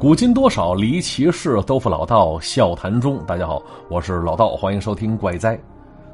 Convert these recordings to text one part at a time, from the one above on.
古今多少离奇事，都付老道笑谈中。大家好，我是老道，欢迎收听怪哉。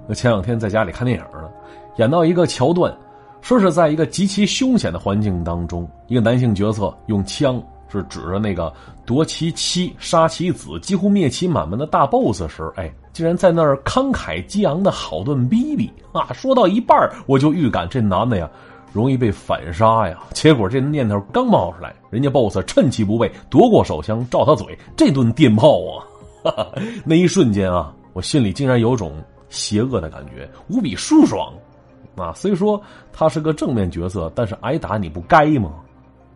那前两天在家里看电影呢，演到一个桥段，说是在一个极其凶险的环境当中，一个男性角色用枪是指着那个夺其妻、杀其子、几乎灭其满门的大 boss 时，哎，竟然在那儿慷慨激昂的好顿逼逼啊！说到一半我就预感这男的呀。容易被反杀呀！结果这念头刚冒出来，人家 boss 趁其不备夺过手枪，照他嘴，这顿电炮啊！那一瞬间啊，我心里竟然有种邪恶的感觉，无比舒爽。啊，虽说他是个正面角色，但是挨打你不该吗？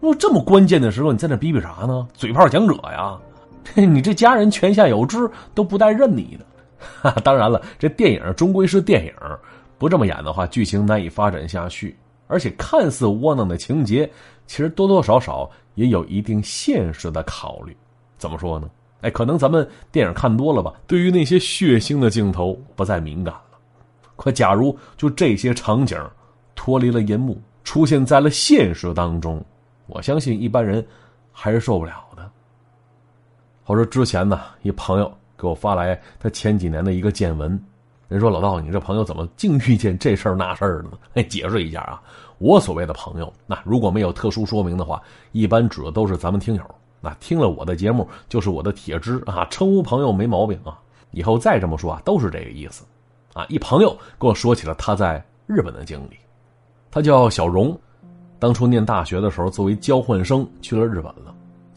那这么关键的时候，你在那逼逼啥呢？嘴炮讲者呀！你这家人泉下有知，都不带认你的。当然了，这电影终归是电影，不这么演的话，剧情难以发展下去。而且看似窝囊的情节，其实多多少少也有一定现实的考虑。怎么说呢？哎，可能咱们电影看多了吧，对于那些血腥的镜头不再敏感了。可假如就这些场景脱离了银幕，出现在了现实当中，我相信一般人还是受不了的。我说之前呢，一朋友给我发来他前几年的一个见闻。人说老道，你这朋友怎么净遇见这事儿那事儿的呢？哎，解释一下啊，我所谓的朋友，那如果没有特殊说明的话，一般指的都是咱们听友。那听了我的节目就是我的铁支啊，称呼朋友没毛病啊。以后再这么说啊，都是这个意思。啊，一朋友跟我说起了他在日本的经历，他叫小荣，当初念大学的时候作为交换生去了日本了。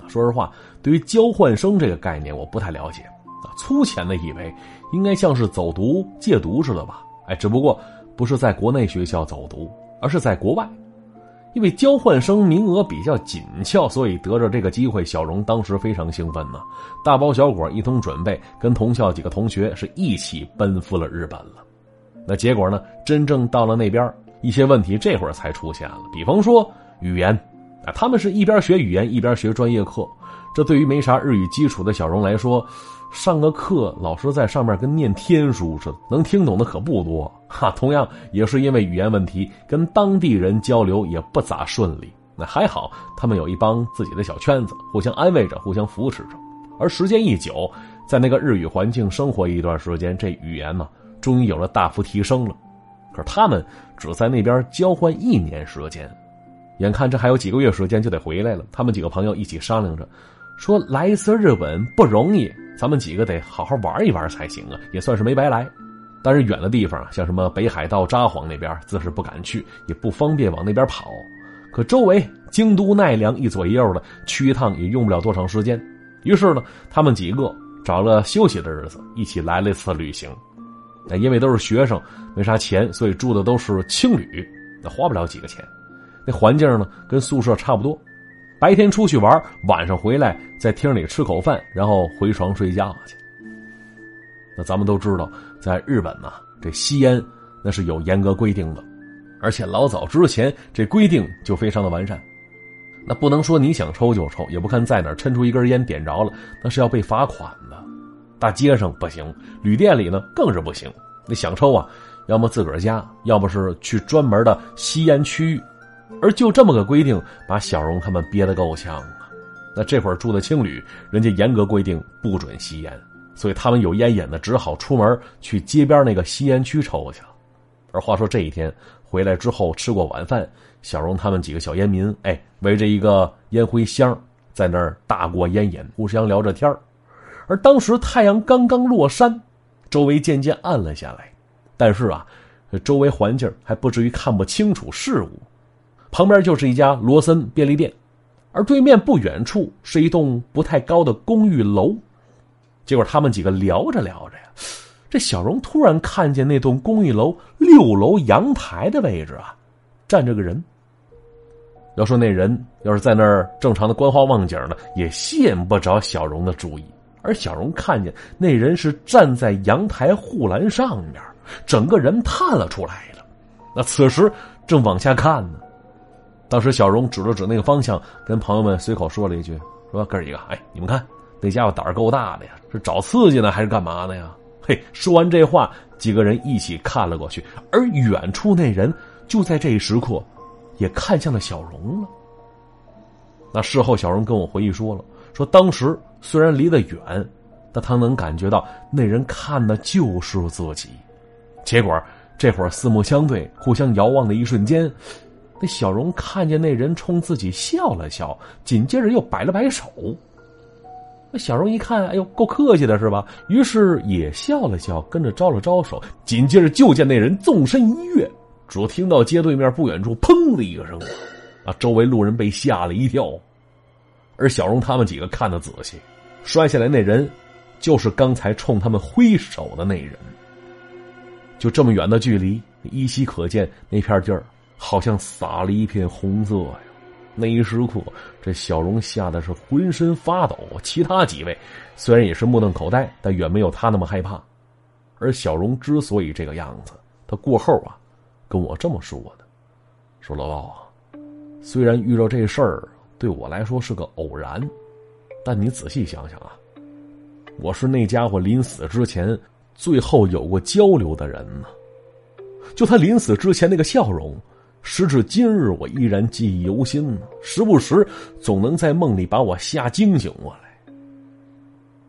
说实话，对于交换生这个概念，我不太了解。啊，粗浅的以为应该像是走读借读似的吧？哎，只不过不是在国内学校走读，而是在国外。因为交换生名额比较紧俏，所以得着这个机会，小荣当时非常兴奋呢。大包小裹一通准备，跟同校几个同学是一起奔赴了日本了。那结果呢？真正到了那边，一些问题这会儿才出现了。比方说语言，啊，他们是一边学语言一边学专业课，这对于没啥日语基础的小荣来说。上个课，老师在上面跟念天书似的，能听懂的可不多哈。同样也是因为语言问题，跟当地人交流也不咋顺利。那还好，他们有一帮自己的小圈子，互相安慰着，互相扶持着。而时间一久，在那个日语环境生活一段时间，这语言呢，终于有了大幅提升了。可是他们只在那边交换一年时间，眼看这还有几个月时间就得回来了，他们几个朋友一起商量着，说来一次日本不容易。咱们几个得好好玩一玩才行啊，也算是没白来。但是远的地方啊，像什么北海道札幌那边，自是不敢去，也不方便往那边跑。可周围京都、奈良一左一右的，去一趟也用不了多长时间。于是呢，他们几个找了休息的日子，一起来了一次旅行。那因为都是学生，没啥钱，所以住的都是青旅，那花不了几个钱。那环境呢，跟宿舍差不多。白天出去玩，晚上回来在厅里吃口饭，然后回床睡觉去。那咱们都知道，在日本呢，这吸烟那是有严格规定的，而且老早之前这规定就非常的完善。那不能说你想抽就抽，也不看在哪儿抻出一根烟点着了，那是要被罚款的。大街上不行，旅店里呢更是不行。那想抽啊，要么自个儿家，要么是去专门的吸烟区域。而就这么个规定，把小荣他们憋得够呛啊！那这会儿住的青旅，人家严格规定不准吸烟，所以他们有烟瘾的只好出门去街边那个吸烟区抽去了。而话说这一天回来之后，吃过晚饭，小荣他们几个小烟民，哎，围着一个烟灰箱，在那儿大过烟瘾，互相聊着天而当时太阳刚刚落山，周围渐渐暗了下来，但是啊，周围环境还不至于看不清楚事物。旁边就是一家罗森便利店，而对面不远处是一栋不太高的公寓楼。结果他们几个聊着聊着呀，这小荣突然看见那栋公寓楼六楼阳台的位置啊，站着个人。要说那人要是在那儿正常的观花望景呢，也吸引不着小荣的注意。而小荣看见那人是站在阳台护栏上面，整个人探了出来了。那此时正往下看呢。当时小荣指了指那个方向，跟朋友们随口说了一句：“说哥几个，哎，你们看那家伙胆儿够大的呀，是找刺激呢还是干嘛的呀？”嘿，说完这话，几个人一起看了过去，而远处那人就在这一时刻，也看向了小荣了。那事后小荣跟我回忆说了，说当时虽然离得远，但他能感觉到那人看的就是自己。结果这会儿四目相对，互相遥望的一瞬间，那小荣看见那人冲自己笑了笑，紧接着又摆了摆手。那小荣一看，哎呦，够客气的是吧？于是也笑了笑，跟着招了招手。紧接着就见那人纵身一跃，只听到街对面不远处“砰”的一个声，啊，周围路人被吓了一跳。而小荣他们几个看得仔细，摔下来那人，就是刚才冲他们挥手的那人。就这么远的距离，依稀可见那片地儿好像洒了一片红色呀。那一时刻，这小荣吓得是浑身发抖。其他几位虽然也是目瞪口呆，但远没有他那么害怕。而小荣之所以这个样子，他过后啊，跟我这么说的：“说老道啊，虽然遇到这事儿对我来说是个偶然，但你仔细想想啊，我是那家伙临死之前最后有过交流的人呢。就他临死之前那个笑容。”时至今日，我依然记忆犹新。时不时总能在梦里把我吓惊醒过来。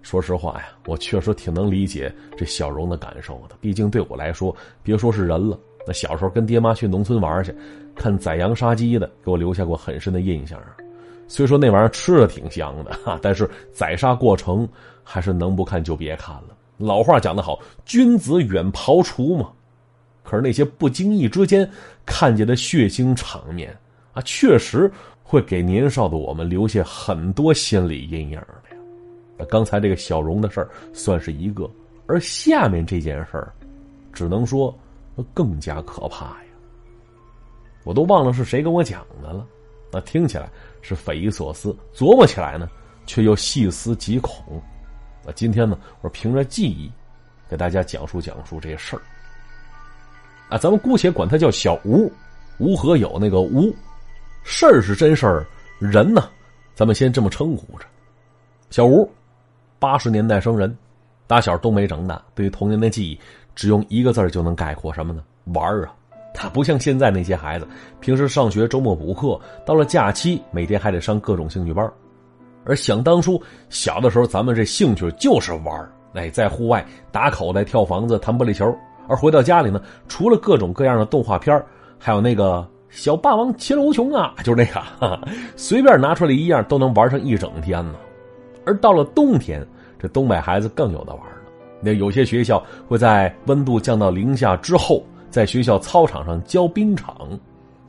说实话呀，我确实挺能理解这小荣的感受的。毕竟对我来说，别说是人了，那小时候跟爹妈去农村玩去，看宰羊杀鸡的，给我留下过很深的印象。虽说那玩意儿吃的挺香的哈，但是宰杀过程还是能不看就别看了。老话讲得好，君子远庖厨嘛。可是那些不经意之间看见的血腥场面啊，确实会给年少的我们留下很多心理阴影的呀。刚才这个小荣的事儿算是一个，而下面这件事儿，只能说更加可怕呀。我都忘了是谁跟我讲的了，那听起来是匪夷所思，琢磨起来呢，却又细思极恐。那今天呢，我凭着记忆，给大家讲述讲述这事儿。啊，咱们姑且管他叫小吴，吴和友那个吴，事儿是真事儿，人呢，咱们先这么称呼着。小吴，八十年代生人，打小都没长大，对于童年的记忆，只用一个字就能概括什么呢？玩儿啊！他不像现在那些孩子，平时上学，周末补课，到了假期，每天还得上各种兴趣班而想当初小的时候，咱们这兴趣就是玩儿，哎，在户外打口袋、跳房子、弹玻璃球。而回到家里呢，除了各种各样的动画片还有那个小霸王其乐无穷啊，就是那个，随便拿出来一样都能玩上一整天呢。而到了冬天，这东北孩子更有的玩了。那有些学校会在温度降到零下之后，在学校操场上浇冰场，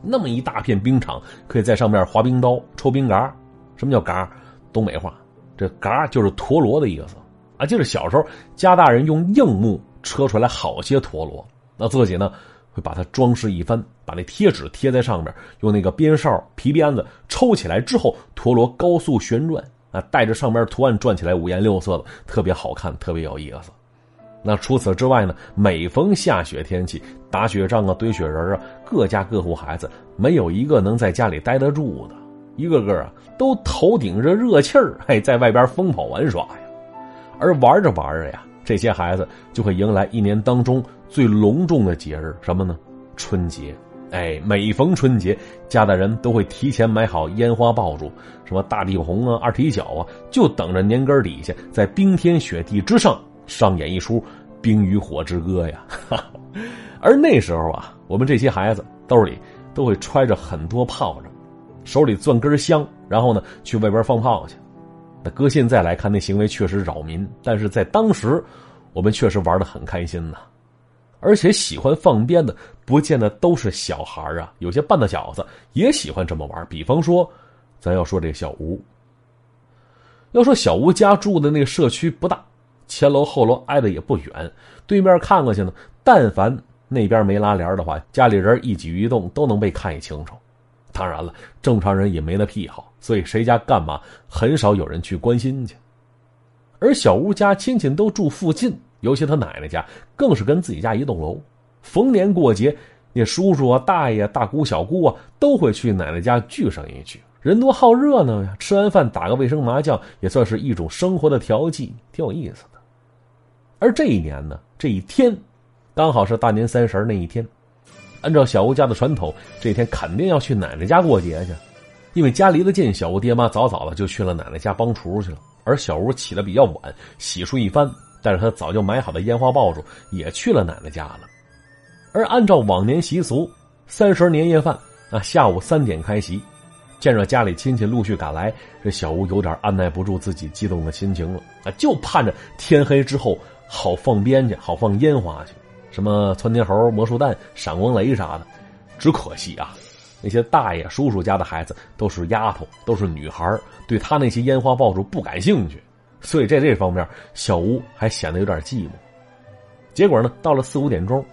那么一大片冰场，可以在上面滑冰刀、抽冰嘎。什么叫嘎？东北话，这嘎就是陀螺的意思啊。就是小时候家大人用硬木。车出来好些陀螺，那自己呢会把它装饰一番，把那贴纸贴在上面，用那个鞭哨、皮鞭子抽起来之后，陀螺高速旋转啊，带着上面图案转起来，五颜六色的，特别好看，特别有意思。那除此之外呢，每逢下雪天气，打雪仗啊，堆雪人啊，各家各户孩子没有一个能在家里待得住的，一个个啊都头顶着热气儿，哎，在外边疯跑玩耍呀，而玩着玩着呀。这些孩子就会迎来一年当中最隆重的节日，什么呢？春节。哎，每逢春节，家的人都会提前买好烟花爆竹，什么大地红啊、二踢脚啊，就等着年根底下，在冰天雪地之上上演一出《冰与火之歌》呀。而那时候啊，我们这些孩子兜里都会揣着很多炮仗，手里攥根香，然后呢去外边放炮去。那搁现在来看，那行为确实扰民，但是在当时，我们确实玩的很开心呐。而且喜欢放鞭的，不见得都是小孩啊，有些半大小子也喜欢这么玩。比方说，咱要说这个小吴，要说小吴家住的那个社区不大，前楼后楼挨得也不远，对面看过去呢，但凡那边没拉帘的话，家里人一举一动都能被看一清楚。当然了，正常人也没那癖好，所以谁家干嘛很少有人去关心去。而小吴家亲戚都住附近，尤其他奶奶家更是跟自己家一栋楼。逢年过节，那叔叔啊、大爷、大姑、小姑啊都会去奶奶家聚上一聚，人多好热闹呀。吃完饭打个卫生麻将，也算是一种生活的调剂，挺有意思的。而这一年呢，这一天刚好是大年三十那一天。按照小吴家的传统，这天肯定要去奶奶家过节去。因为家离得近，小吴爹妈早早的就去了奶奶家帮厨去了。而小吴起得比较晚，洗漱一番，带着他早就买好的烟花爆竹也去了奶奶家了。而按照往年习俗，三十年夜饭啊，下午三点开席。见着家里亲戚陆续赶来，这小吴有点按耐不住自己激动的心情了啊！就盼着天黑之后好放鞭去，好放烟花去，什么窜天猴、魔术弹、闪光雷啥的。只可惜啊，那些大爷叔叔家的孩子都是丫头，都是女孩，对他那些烟花爆竹不感兴趣，所以在这方面，小吴还显得有点寂寞。结果呢，到了四五点钟，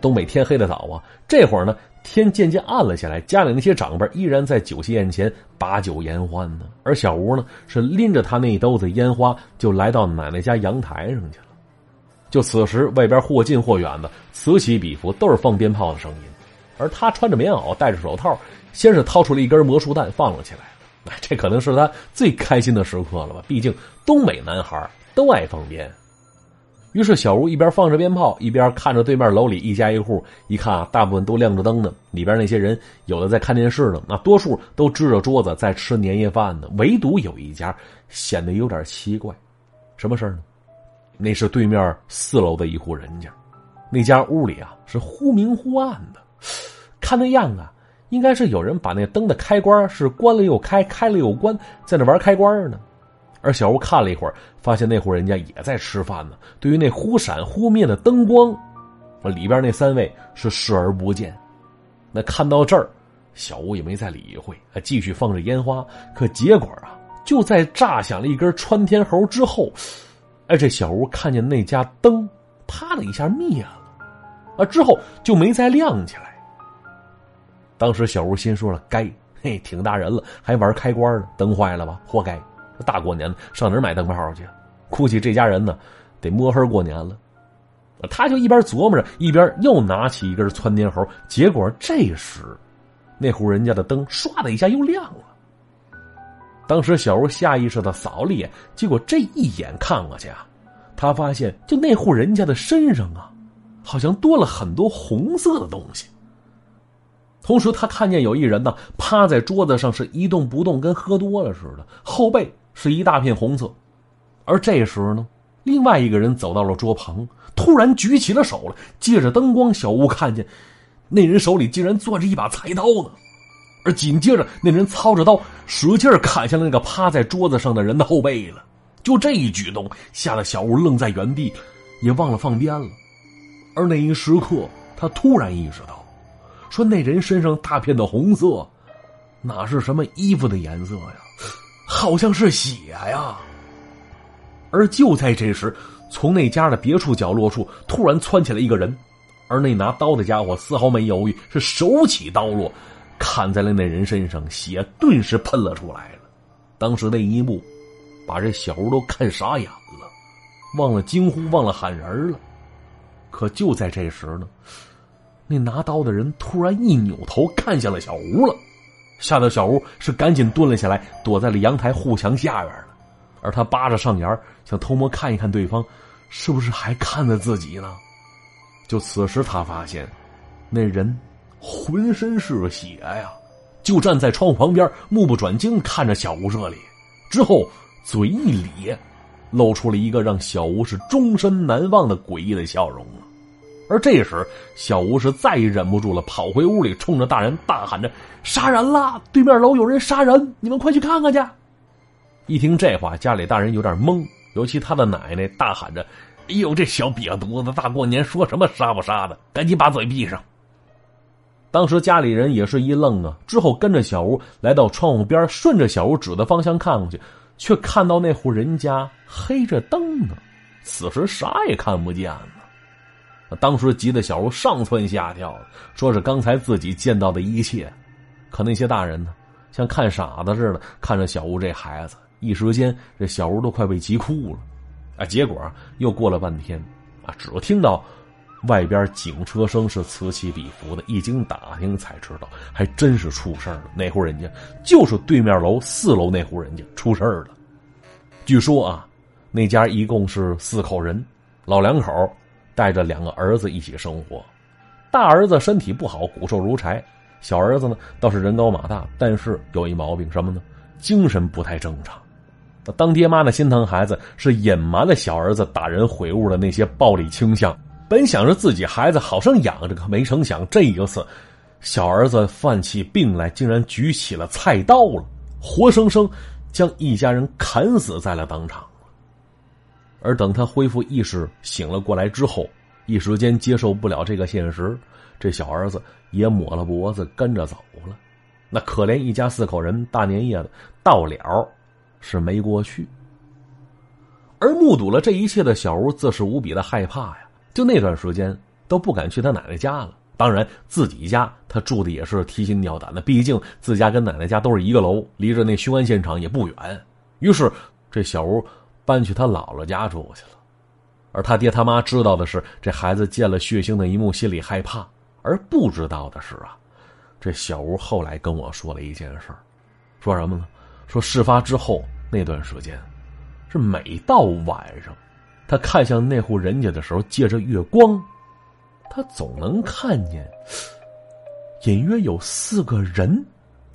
东北天黑的早啊，这会儿呢。天渐渐暗了下来，家里那些长辈依然在酒席宴前把酒言欢呢。而小吴呢，是拎着他那一兜子烟花，就来到奶奶家阳台上去了。就此时，外边或近或远的此起彼伏，都是放鞭炮的声音。而他穿着棉袄，戴着手套，先是掏出了一根魔术弹放了起来。这可能是他最开心的时刻了吧？毕竟东北男孩都爱放鞭。于是小吴一边放着鞭炮，一边看着对面楼里一家一户。一看啊，大部分都亮着灯呢。里边那些人有的在看电视呢，那多数都支着桌子在吃年夜饭呢。唯独有一家显得有点奇怪，什么事呢？那是对面四楼的一户人家，那家屋里啊是忽明忽暗的，看那样啊，应该是有人把那灯的开关是关了又开，开了又关，在那玩开关呢。而小吴看了一会儿，发现那户人家也在吃饭呢。对于那忽闪忽灭的灯光，里边那三位是视而不见。那看到这儿，小吴也没再理会，还继续放着烟花。可结果啊，就在炸响了一根穿天猴之后，哎，这小吴看见那家灯啪的一下灭了，啊，之后就没再亮起来。当时小吴心说了：“该，嘿，挺大人了，还玩开关呢，灯坏了吧，活该。”大过年的上哪买灯泡去？估计这家人呢，得摸黑过年了。他就一边琢磨着，一边又拿起一根窜天猴。结果这时，那户人家的灯唰的一下又亮了。当时小吴下意识的扫了一眼，结果这一眼看过去啊，他发现就那户人家的身上啊，好像多了很多红色的东西。同时，他看见有一人呢趴在桌子上是一动不动，跟喝多了似的，后背。是一大片红色，而这时呢，另外一个人走到了桌旁，突然举起了手来。借着灯光，小吴看见那人手里竟然攥着一把菜刀呢，而紧接着那人操着刀使劲砍下了那个趴在桌子上的人的后背了。就这一举动，吓得小吴愣在原地，也忘了放鞭了。而那一时刻，他突然意识到，说那人身上大片的红色，哪是什么衣服的颜色呀？好像是血呀！而就在这时，从那家的别处角落处突然窜起来一个人，而那拿刀的家伙丝毫没犹豫，是手起刀落，砍在了那人身上，血顿时喷了出来了。当时那一幕，把这小吴都看傻眼了，忘了惊呼，忘了喊人了。可就在这时呢，那拿刀的人突然一扭头看向了小吴了。吓得小吴是赶紧蹲了下来，躲在了阳台护墙下边了。而他扒着上沿，想偷摸看一看对方是不是还看着自己呢。就此时，他发现那人浑身是血呀，就站在窗户旁边，目不转睛看着小吴这里。之后，嘴一咧，露出了一个让小吴是终身难忘的诡异的笑容。而这时，小吴是再也忍不住了，跑回屋里，冲着大人大喊着：“杀人了！对面楼有人杀人！你们快去看看去！”一听这话，家里大人有点懵，尤其他的奶奶大喊着：“哎呦，这小瘪犊子，大过年说什么杀不杀的？赶紧把嘴闭上！”当时家里人也是一愣啊，之后跟着小吴来到窗户边，顺着小吴指的方向看过去，却看到那户人家黑着灯呢，此时啥也看不见了。当时急得小吴上蹿下跳，说是刚才自己见到的一切。可那些大人呢，像看傻子似的看着小吴这孩子，一时间这小吴都快被急哭了。啊，结果又过了半天，啊，只听到外边警车声是此起彼伏的。一经打听才知道，还真是出事了。那户人家就是对面楼四楼那户人家出事了。据说啊，那家一共是四口人，老两口。带着两个儿子一起生活，大儿子身体不好，骨瘦如柴；小儿子呢倒是人高马大，但是有一毛病什么呢？精神不太正常。当爹妈的心疼孩子，是隐瞒了小儿子打人毁物的那些暴力倾向。本想着自己孩子好生养着，可没成想这一次，小儿子犯起病来，竟然举起了菜刀了，活生生将一家人砍死在了当场。而等他恢复意识、醒了过来之后，一时间接受不了这个现实，这小儿子也抹了脖子跟着走了。那可怜一家四口人，大年夜的到了是没过去。而目睹了这一切的小吴，自是无比的害怕呀。就那段时间都不敢去他奶奶家了。当然，自己家他住的也是提心吊胆的，毕竟自家跟奶奶家都是一个楼，离着那凶案现场也不远。于是，这小吴搬去他姥姥家住去了。而他爹他妈知道的是，这孩子见了血腥的一幕，心里害怕；而不知道的是啊，这小吴后来跟我说了一件事说什么呢？说事发之后那段时间，是每到晚上，他看向那户人家的时候，借着月光，他总能看见隐约有四个人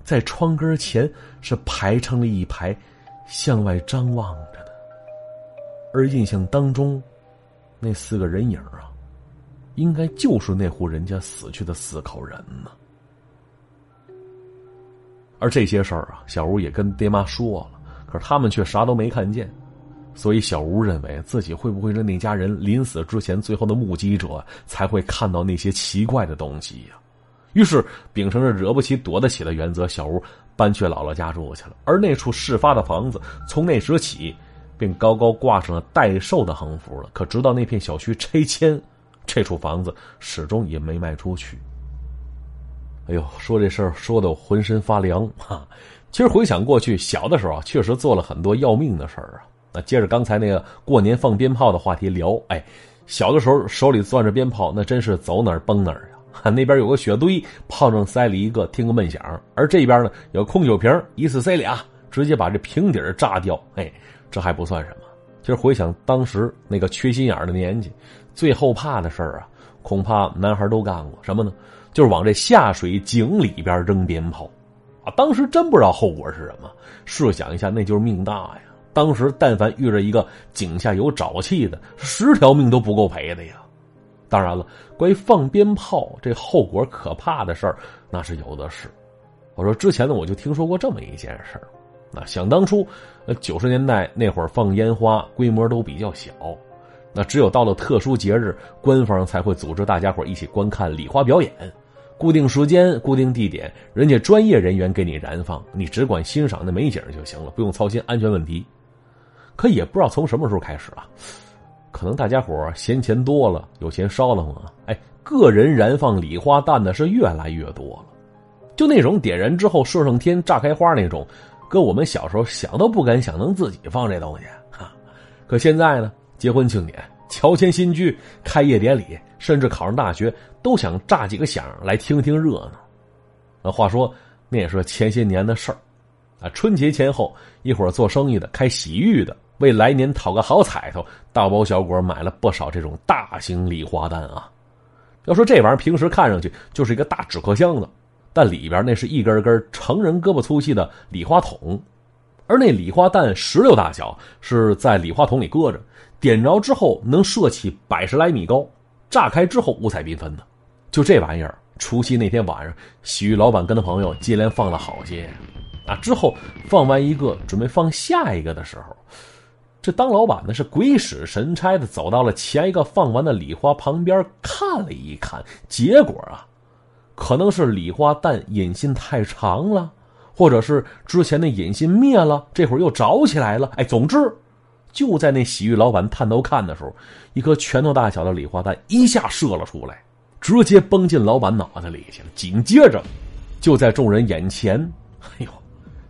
在窗根前是排成了一排，向外张望着的，而印象当中。那四个人影啊，应该就是那户人家死去的四口人呢。而这些事儿啊，小吴也跟爹妈说了，可是他们却啥都没看见。所以小吴认为自己会不会是那家人临死之前最后的目击者，才会看到那些奇怪的东西呀？于是秉承着惹不起躲得起的原则，小吴搬去姥姥家住去了。而那处事发的房子，从那时起。便高高挂上了待售的横幅了。可直到那片小区拆迁，这处房子始终也没卖出去。哎呦，说这事儿说的我浑身发凉哈！其实回想过去，小的时候，确实做了很多要命的事儿啊。那接着刚才那个过年放鞭炮的话题聊，哎，小的时候手里攥着鞭炮，那真是走哪儿崩哪儿呀。那边有个雪堆，炮仗塞里一个，听个闷响；而这边呢，有空酒瓶，一次塞俩，直接把这瓶底炸掉。哎。这还不算什么，其实回想当时那个缺心眼的年纪，最后怕的事啊，恐怕男孩都干过什么呢？就是往这下水井里边扔鞭炮，啊，当时真不知道后果是什么。设想一下，那就是命大呀！当时但凡遇着一个井下有沼气的，十条命都不够赔的呀。当然了，关于放鞭炮这后果可怕的事儿，那是有的是。我说之前呢，我就听说过这么一件事儿。那想当初，呃，九十年代那会儿放烟花规模都比较小，那只有到了特殊节日，官方才会组织大家伙一起观看礼花表演，固定时间、固定地点，人家专业人员给你燃放，你只管欣赏那美景就行了，不用操心安全问题。可也不知道从什么时候开始啊，可能大家伙嫌钱多了，有钱烧了嘛，哎，个人燃放礼花弹的是越来越多了，就那种点燃之后射上天、炸开花那种。搁我们小时候想都不敢想，能自己放这东西哈。可现在呢，结婚庆典、乔迁新居、开业典礼，甚至考上大学，都想炸几个响来听听热闹。那话说，那也是前些年的事儿啊。春节前后，一会儿做生意的、开洗浴的，为来年讨个好彩头，大包小裹买了不少这种大型礼花弹啊。要说这玩意儿，平时看上去就是一个大纸壳箱子。但里边那是一根根成人胳膊粗细的礼花筒，而那礼花弹石榴大小，是在礼花筒里搁着，点着之后能射起百十来米高，炸开之后五彩缤纷的。就这玩意儿，除夕那天晚上，洗浴老板跟他朋友接连放了好些，啊，之后放完一个，准备放下一个的时候，这当老板的是鬼使神差的走到了前一个放完的礼花旁边看了一看，结果啊。可能是礼花弹引信太长了，或者是之前的引信灭了，这会儿又着起来了。哎，总之，就在那洗浴老板探头看的时候，一颗拳头大小的礼花弹一下射了出来，直接崩进老板脑袋里去了。紧接着，就在众人眼前，哎呦，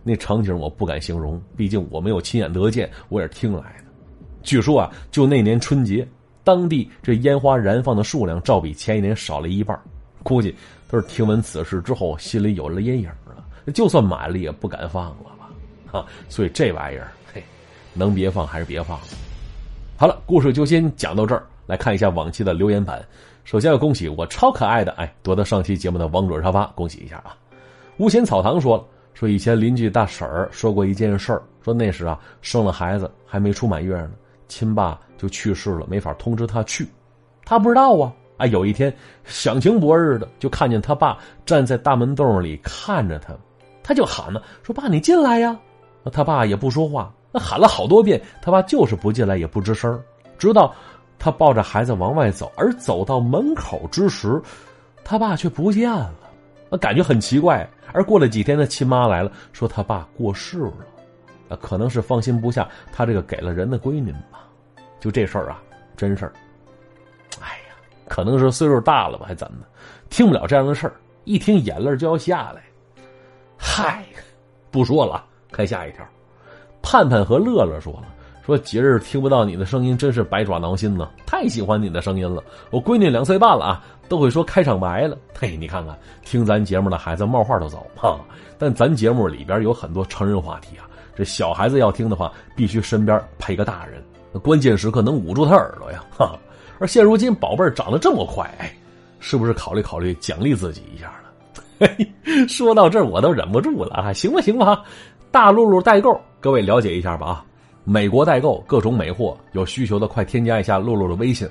那场景我不敢形容，毕竟我没有亲眼得见，我也是听来的。据说啊，就那年春节，当地这烟花燃放的数量照比前一年少了一半，估计。都是听闻此事之后，心里有了阴影了。就算买了，也不敢放了吧？啊，所以这玩意儿，嘿，能别放还是别放。好了，故事就先讲到这儿。来看一下往期的留言板。首先要恭喜我超可爱的哎夺得上期节目的王者沙发，恭喜一下啊！无心草堂说了，说以前邻居大婶儿说过一件事儿，说那时啊生了孩子还没出满月呢，亲爸就去世了，没法通知他去，他不知道啊。哎，有一天想晴博日的，就看见他爸站在大门洞里看着他，他就喊呢，说爸你进来呀。他爸也不说话，那喊了好多遍，他爸就是不进来，也不吱声，直到。他抱着孩子往外走，而走到门口之时，他爸却不见了，感觉很奇怪。而过了几天，他亲妈来了，说他爸过世了，啊，可能是放心不下他这个给了人的闺女吧。就这事儿啊，真事儿。哎呀，可能是岁数大了吧，还怎么的，听不了这样的事儿，一听眼泪就要下来。嗨，不说了，看下一条。盼盼和乐乐说了。说节日听不到你的声音，真是百爪挠心呢！太喜欢你的声音了。我闺女两岁半了啊，都会说开场白了。嘿，你看看，听咱节目的孩子冒话都走哈。但咱节目里边有很多成人话题啊，这小孩子要听的话，必须身边陪个大人，关键时刻能捂住他耳朵呀。哈，而现如今宝贝儿长得这么快，是不是考虑考虑奖励自己一下了？说到这，我都忍不住了啊！行吧，行吧，大露露代购，各位了解一下吧啊。美国代购各种美货，有需求的快添加一下露露的微信，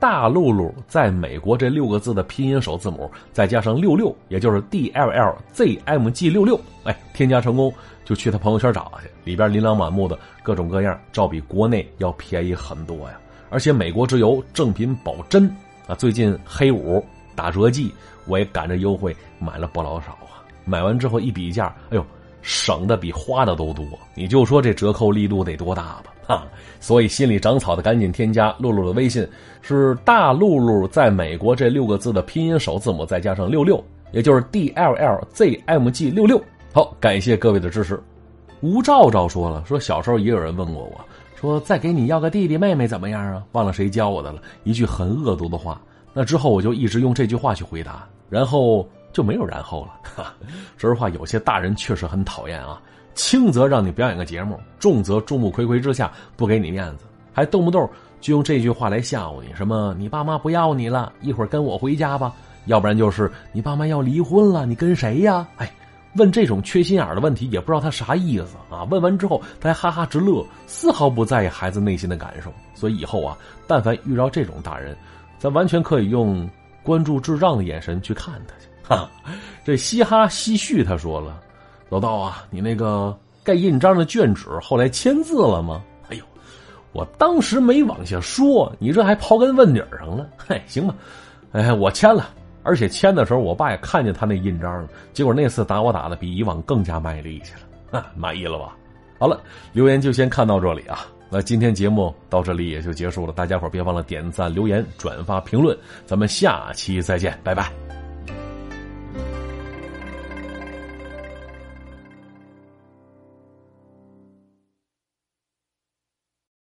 大露露在美国这六个字的拼音首字母再加上六六，也就是 D L L Z M G 六六，哎，添加成功就去他朋友圈找去，里边琳琅满目的各种各样，照比国内要便宜很多呀。而且美国直邮，正品保真啊！最近黑五打折季，我也赶着优惠买了不老少啊。买完之后一比价，哎呦！省的比花的都多，你就说这折扣力度得多大吧？哈，所以心里长草的赶紧添加露露的微信，是大露露在美国这六个字的拼音首字母再加上六六，也就是 D L L Z M G 六六。好，感谢各位的支持。吴兆兆说了，说小时候也有人问过我，说再给你要个弟弟妹妹怎么样啊？忘了谁教我的了，一句很恶毒的话。那之后我就一直用这句话去回答，然后。就没有然后了。哈 说实话，有些大人确实很讨厌啊，轻则让你表演个节目，重则众目睽睽之下不给你面子，还动不动就用这句话来吓唬你：什么你爸妈不要你了，一会儿跟我回家吧；要不然就是你爸妈要离婚了，你跟谁呀？哎，问这种缺心眼的问题，也不知道他啥意思啊。问完之后，他还哈哈直乐，丝毫不在意孩子内心的感受。所以以后啊，但凡遇到这种大人，咱完全可以用关注智障的眼神去看他去。哈，这嘻哈嘻旭他说了：“老道啊，你那个盖印章的卷纸后来签字了吗？”哎呦，我当时没往下说，你这还刨根问底上了。嘿，行吧，哎，我签了，而且签的时候我爸也看见他那印章了。结果那次打我打的比以往更加卖力气了，啊，满意了吧？好了，留言就先看到这里啊。那今天节目到这里也就结束了，大家伙别忘了点赞、留言、转发、评论，咱们下期再见，拜拜。